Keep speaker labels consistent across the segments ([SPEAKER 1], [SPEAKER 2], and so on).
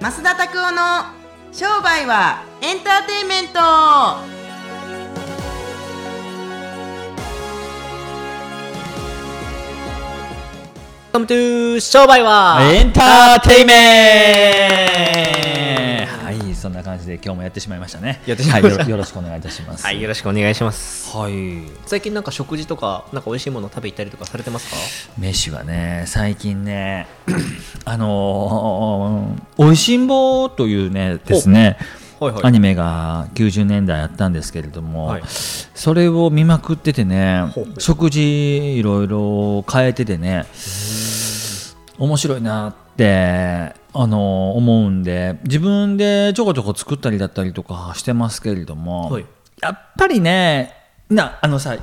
[SPEAKER 1] 増田拓夫の商売はエンターテインメント。
[SPEAKER 2] カムトゥー商売は
[SPEAKER 3] エンターテイメント。はいそんな感じで今日もやってしまいましたね。
[SPEAKER 2] やってしまいました。
[SPEAKER 3] はいよよろしくお願いいたします。
[SPEAKER 2] はいよろしくお願いします。
[SPEAKER 3] はい。
[SPEAKER 2] 最近なんか食事とかなんか美味しいもの食べ行ったりとかされてますか？
[SPEAKER 3] 飯はね最近ね あのー、おいしんぼというねですね
[SPEAKER 2] はいはい。
[SPEAKER 3] アニメが90年代あったんですけれども、
[SPEAKER 2] はい。
[SPEAKER 3] それを見まくっててね食事いろいろ変えててね面白いなってあの思うんで自分でちょこちょこ作ったりだったりとかしてますけれども、
[SPEAKER 2] はい。
[SPEAKER 3] やっぱりねなあのさ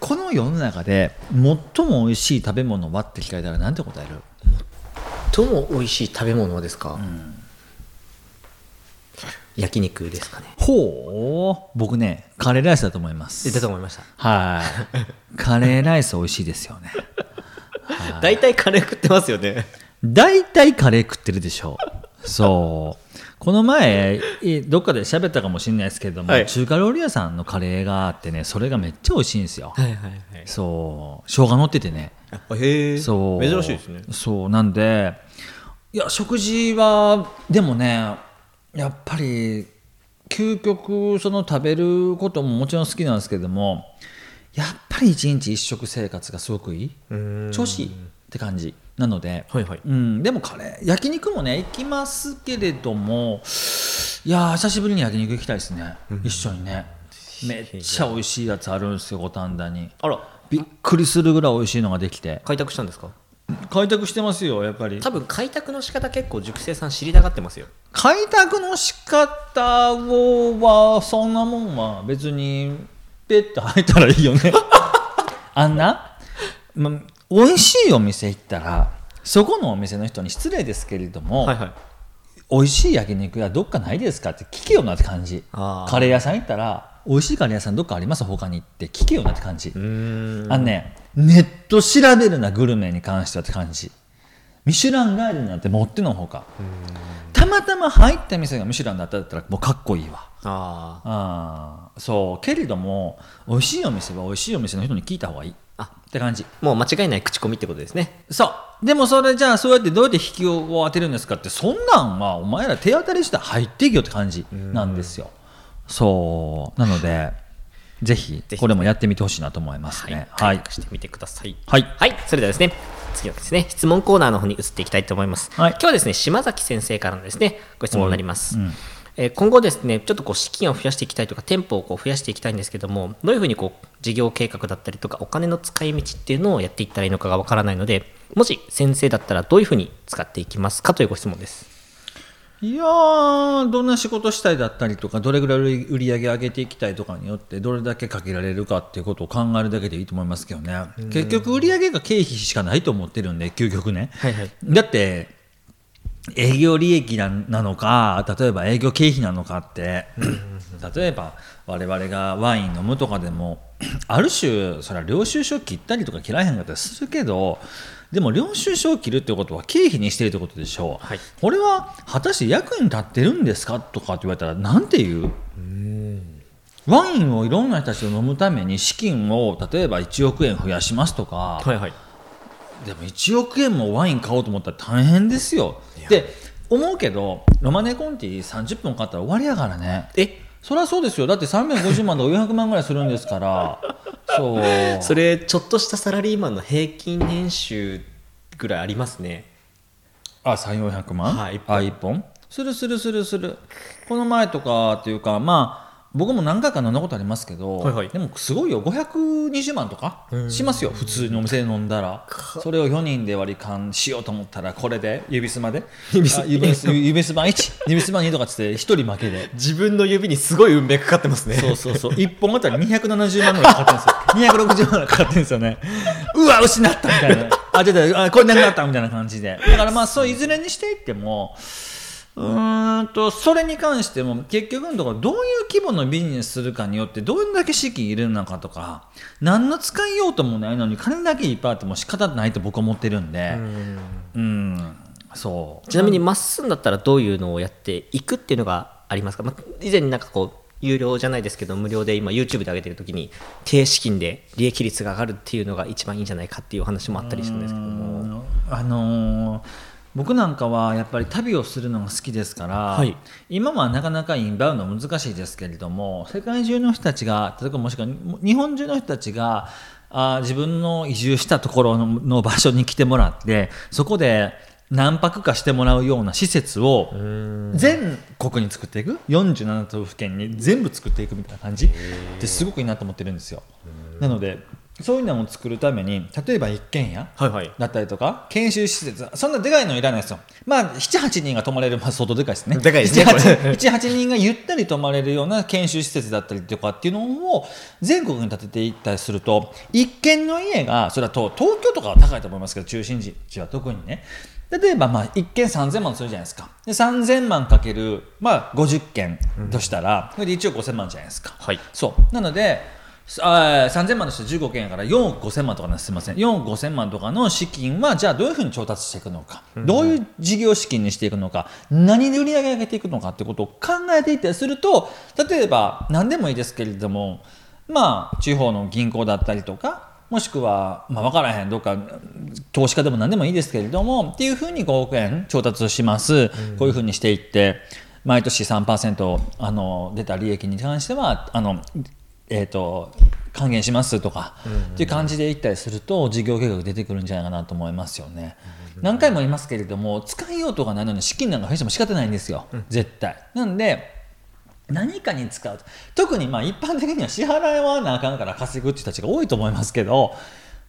[SPEAKER 3] この世の中で最も美味しい食べ物はって聞かれたら何て答える？
[SPEAKER 2] とも美味しい食べ物ですか、焼肉ですかね。
[SPEAKER 3] ほう。僕ねカレーライスだと思います。
[SPEAKER 2] 出たと思いました。
[SPEAKER 3] はい。カレーライス美味しいですよね。
[SPEAKER 2] 大体カレー食ってますよね
[SPEAKER 3] 大体カレー食ってるでしょう。そう。この前、いどっかで喋ったかもしれないですけども、
[SPEAKER 2] はい
[SPEAKER 3] 中華料理屋さんのカレーがあってね、それがめっちゃ美味しいんですよ。
[SPEAKER 2] はいはいはい
[SPEAKER 3] そう。生姜乗っててね。
[SPEAKER 2] へえ
[SPEAKER 3] そう。
[SPEAKER 2] 珍しいですね
[SPEAKER 3] そう。なんで、いや、食事は、でもね、やっぱり、究極、その食べることももちろん好きなんですけども、やっぱり一日一食生活がすごくいい。
[SPEAKER 2] うん
[SPEAKER 3] 調子いいって感じ。なので、
[SPEAKER 2] はいはい。
[SPEAKER 3] うん、でもカレー焼肉もね行きますけれどもいやー久しぶりに焼肉行きたいですね、一緒にね。めっちゃ美味しいやつあるんですよ五反田に。
[SPEAKER 2] あら。
[SPEAKER 3] びっくりするぐらい美味しいのができて。
[SPEAKER 2] 開拓したんですか？
[SPEAKER 3] 開拓してますよやっぱり。
[SPEAKER 2] 多分開拓の仕方結構熟成さん知りたがってますよ。
[SPEAKER 3] 開拓の仕方をはそんなもんは別にペッと入ったらいいよね。あんな、ま、美味しいお店行ったらそこのお店の人に失礼ですけれども、
[SPEAKER 2] はいはい。
[SPEAKER 3] 美味しい焼肉屋どっかないですかって聞けよなって感じ。カレー屋さん行ったら美味しいカレー屋さんどっかあります？他にって聞けよなって感じ、あのねネット調べるなグルメに関してはって感じ。ミシュランガイドなんて持ってのほか。たまたま入った店がミシュランだったらもうかっこいいわ。
[SPEAKER 2] あ
[SPEAKER 3] あー。そう。けれども美味しいお店は美味しいお店の人に聞いた方がいい
[SPEAKER 2] あ
[SPEAKER 3] って感じ。
[SPEAKER 2] あもう間違いない口コミってことですね。
[SPEAKER 3] そう。でもそれじゃあそうやってどうやって引きを当てるんですかってそんなんはお前ら手当たりして入っていけよって感じなんですよ。そう。なのでぜひこれもやってみてほしいなと思います
[SPEAKER 2] はい。
[SPEAKER 3] ねはい。
[SPEAKER 2] 開拓してみてください。
[SPEAKER 3] はい。
[SPEAKER 2] はい、それではですね、次はですね、質問コーナーの方に移っていきたいと思います。
[SPEAKER 3] はい。
[SPEAKER 2] 今日はですね、島崎先生からのですね、ご質問になります。
[SPEAKER 3] うん
[SPEAKER 2] えー今後ですね、ちょっとこう資金を増やしていきたいとか、店舗をこう増やしていきたいんですけども、どういうふうにこう事業計画だったりとか、お金の使い道っていうのをやっていったらいいのかがわからないので、もし先生だったらどういうふうに使っていきますかというご質問です。
[SPEAKER 3] いやーどんな仕事したいだったりとかどれぐらい売り上げ上げていきたいとかによってどれだけかけられるかっていうことを考えるだけでいいと思いますけどね。結局売り上げが経費しかないと思ってるんで究極ね、
[SPEAKER 2] はいはい。
[SPEAKER 3] だって営業利益ななのか例えば営業経費なのかって。例えば我々がワイン飲むとかでもある種それは領収書切ったりとか切らへんかったりするけどでも領収書を切るってことは経費にしてるってことでしょう、
[SPEAKER 2] はい。
[SPEAKER 3] これは果たして役に立ってるんですかとかって言われたらなんて言う？ワインをいろんな人たちと飲むために資金を例えば1億円増やしますとか、
[SPEAKER 2] はいはい。
[SPEAKER 3] でも1億円もワイン買おうと思ったら大変ですよ。で思うけどロマネコンティ30分買ったら終わりやからね。
[SPEAKER 2] え？
[SPEAKER 3] そりゃそうですよ。だって350万とか400万ぐらいするんですから。そう。
[SPEAKER 2] それ、ちょっとしたサラリーマンの平均年収ぐらいありますね。
[SPEAKER 3] あ3400万？
[SPEAKER 2] はい一本。
[SPEAKER 3] あ1本。するするするする。この前とかっていうかまあ僕も何回か飲んだことありますけど、
[SPEAKER 2] はいはい。
[SPEAKER 3] でもすごいよ。520万とかしますよ。普通にお店で飲んだら。それを4人で割り勘しようと思ったらこれで指すまで。
[SPEAKER 2] 指す。
[SPEAKER 3] あ指す指す番1指す番2とかっつって1人負けで。
[SPEAKER 2] 自分の指にすごい運命かかってますね。
[SPEAKER 3] そうそうそう。1本あたり270万ぐらいかかってるんですよ。260万ぐらいかかってるんですよね。うわ失ったみたいな。あ出たあこれなくなったみたいな感じで。だからまあそういずれにしていってもうーんとそれに関しても結局のところどういう規模のビジネスするかによってどれだけ資金入れるのかとか何の使いようともないのに金だけいっぱいあっても仕方ないと僕は思ってるんで。うん。そう。
[SPEAKER 2] ちなみにまっすんだったらどういうのをやっていくっていうのがありますか、まあ、以前になんかこう有料じゃないですけど無料で今 YouTube で上げてる時に低資金で利益率が上がるっていうのが一番いいんじゃないかっていうお話もあったりするんですけども。
[SPEAKER 3] あのー僕なんかはやっぱり旅をするのが好きですから、
[SPEAKER 2] はい。
[SPEAKER 3] 今はなかなかインバウンド難しいですけれども世界中の人たちが例えばもしくは日本中の人たちがあー自分の移住したところのの場所に来てもらってそこで何泊かしてもらうような施設を全国に作っていく？47都府県に全部作っていくみたいな感じってすごくいいなと思ってるんですよ。なのでそういうのを作るために例えば一軒家
[SPEAKER 2] はいはい。
[SPEAKER 3] だったりとか研修施設そんなでかいのいらないですよ。まあ78人が泊まれる、まあ、相当でかいですね。
[SPEAKER 2] でかいですねこれ。
[SPEAKER 3] 78人がゆったり泊まれるような研修施設だったりとかっていうのを全国に建てていったりすると一軒の家がそれはと東京とかは高いと思いますけど中心地は特にね。例えばまあ一軒3000万するじゃないですか。で3000万かける、まあ、50軒としたら、これで1億5000万じゃないですか、
[SPEAKER 2] はい。
[SPEAKER 3] そう。なのであー3000万として15件やから4億5000万とかねすみません。4億5000万とかの資金はじゃあどういうふうに調達していくのか、どういう事業資金にしていくのか。何で売り上げ上げていくのかってことを考えていったりすると例えば何でもいいですけれどもまあ地方の銀行だったりとかもしくは、まあ、分からへんどっか投資家でも何でもいいですけれどもっていうふうに5億円調達します、こういうふうにしていって毎年3%あの出た利益に関してはあの、えー、と還元しますとか、っていう感じでいったりすると事業計画出てくるんじゃないかなと思いますよね。何回も言いますけれども使いようとがないのに資金なんか増やしても仕方ないんですよ、絶対。なんで何かに使う特にまあ一般的には支払わなあかんから稼ぐって人たちが多いと思いますけど、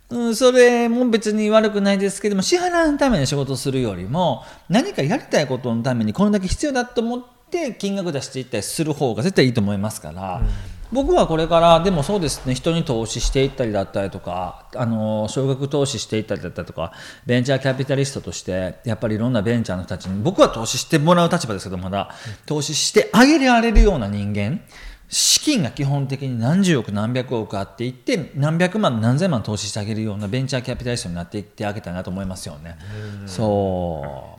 [SPEAKER 3] うん、それも別に悪くないですけども支払うために仕事をするよりも何かやりたいことのためにこれだけ必要だと思って金額出していったりする方が絶対いいと思いますから。僕はこれからでもそうですね人に投資していったりだったりとかあの少額投資していったりだったりとかベンチャーキャピタリストとしてやっぱりいろんなベンチャーの人たちに僕は投資してもらう立場ですけどまだ投資してあげられるような人間資金が基本的に何十億何百億あっていって何百万何千万投資してあげるようなベンチャーキャピタリストになっていってあげたいなと思いますよね。そう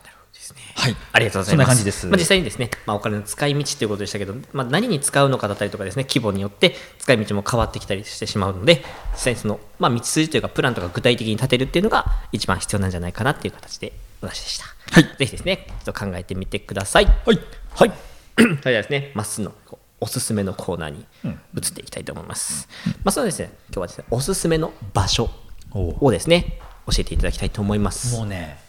[SPEAKER 3] はい
[SPEAKER 2] ありがとうございます。
[SPEAKER 3] そんな感じです
[SPEAKER 2] まあ、実際にですね、まあ、お金の使い道ということでしたけど、まあ、何に使うのかだったりとかですね、規模によって使い道も変わってきたりしてしまうので、実際にその、まあ、道筋というか、プランとか具体的に立てるっていうのが一番必要なんじゃないかなっていう形でお話でした。
[SPEAKER 3] はい
[SPEAKER 2] ぜひですね、ちょっと考えてみてください。
[SPEAKER 3] はい
[SPEAKER 2] はい。それでは ですね、まっすーのおすすめのコーナーに移っていきたいと思います。まあ、そうですね、今日はですね、おすすめの場所をですね、教えていただきたいと思います。
[SPEAKER 3] もうね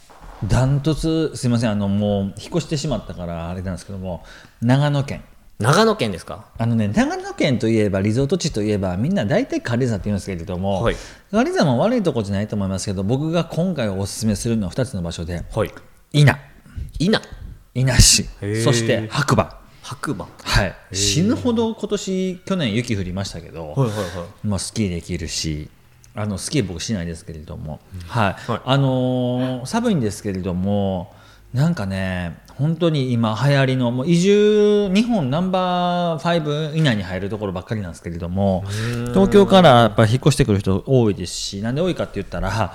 [SPEAKER 3] ダントツすいませんあのもう引っ越してしまったからあれなんですけども長野県。
[SPEAKER 2] 長野県ですか？
[SPEAKER 3] あのね長野県といえばリゾート地といえばみんな大体軽井沢って言うんですけれども、
[SPEAKER 2] はい。
[SPEAKER 3] 軽井沢も悪いとこじゃないと思いますけど僕が今回おすすめするのは2つの場所で
[SPEAKER 2] はい。
[SPEAKER 3] 伊那。
[SPEAKER 2] 伊那？
[SPEAKER 3] 伊那市。そして白馬。
[SPEAKER 2] 白馬。
[SPEAKER 3] はい。死ぬほど今年去年雪降りましたけど、
[SPEAKER 2] はいはいはい。
[SPEAKER 3] まあ、スキーできるしあのスキー僕しないですけれども、はい。
[SPEAKER 2] はい。
[SPEAKER 3] あのー寒いんですけれどもなんかね本当に今流行りのもう移住日本ナンバー5以内に入るところばっかりなんですけれども東京からやっぱ引っ越してくる人多いですしなんで多いかって言ったら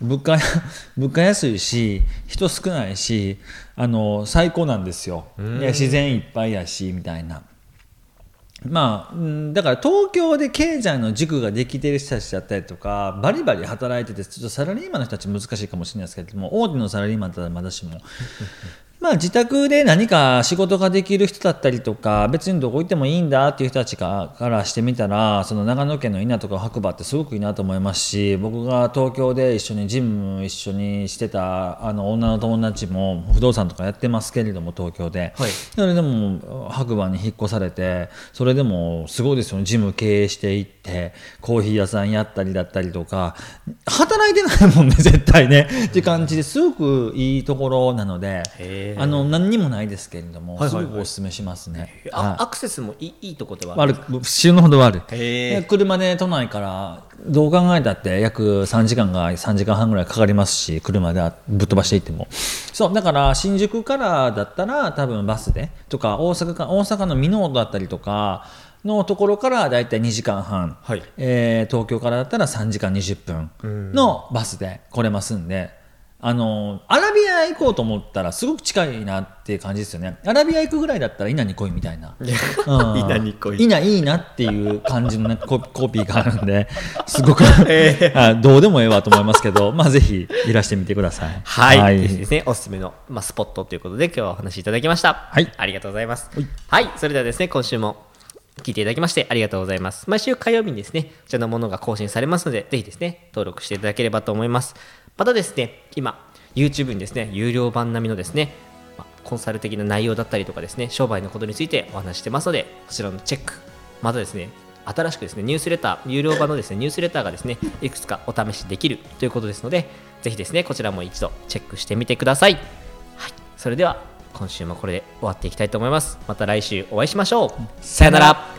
[SPEAKER 3] 物価 物価安いし人少ないしあの最高なんですよ。で自然いっぱいやしみたいな。まあ、だから東京で経済の軸ができてる人たちだったりとかバリバリ働いててちょっとサラリーマンの人たち難しいかもしれないですけども大手のサラリーマンだったらまだしもまあ自宅で何か仕事ができる人だったりとか別にどこ行ってもいいんだっていう人たちがからしてみたらその長野県の伊那とか白馬ってすごくいいなと思いますし僕が東京で一緒にジム一緒にしてたあの女の友達も不動産とかやってますけれども東京で、
[SPEAKER 2] はい。
[SPEAKER 3] それでも白馬に引っ越されてそれでもすごいですよね。ジム経営していってコーヒー屋さんやったりだったりとか働いてないもんね 絶対ね。って感じですごくいいところなのであの何にもないですけれども、
[SPEAKER 2] はいはいはい。
[SPEAKER 3] すごくおすすめしますね。
[SPEAKER 2] あ
[SPEAKER 3] あ
[SPEAKER 2] アクセスもいいいいとこではある？
[SPEAKER 3] 悪く死ぬほど悪い。車で都内からどう考えたって約3時間が3時間半ぐらいかかりますし車でぶっ飛ばしていっても。そうだから新宿からだったら多分バスでとか大阪か大阪の箕面だったりとかのところからだいたい2時間半、
[SPEAKER 2] はい。
[SPEAKER 3] えー東京からだったら3時間20分のバスで来れますんで。あのアラビア行こうと思ったらすごく近いなっていう感じですよね。アラビア行くぐらいだったら稲に来いみたいな、うん。
[SPEAKER 2] 稲に来い。
[SPEAKER 3] 稲いいなっていう感じの、ね、ココピーがあるんですごく、あどうでもええわと思いますけど、まあ、ぜひいらしてみてください。
[SPEAKER 2] はい、ぜひですね、おすすめの、まあ、スポットということで今日はお話しいただきました。
[SPEAKER 3] はい。
[SPEAKER 2] ありがとうございます。はい、それではですね、今週も聞いていただきましてありがとうございます。毎週火曜日にですね、こちらのものが更新されますので、ぜひですね、登録していただければと思います。またですね、今、YouTube にですね、有料版並みのですね、まあコンサル的な内容だったりとかですね、商売のことについてお話ししてますので、こちらのチェック、またですね、新しくですね、ニュースレター、有料版のですね、ニュースレターがですね、いくつかお試しできるということですので、ぜひですね、こちらも一度チェックしてみてください。はい、それでは今週もこれで終わっていきたいと思います。また来週お会いしましょう。さよなら。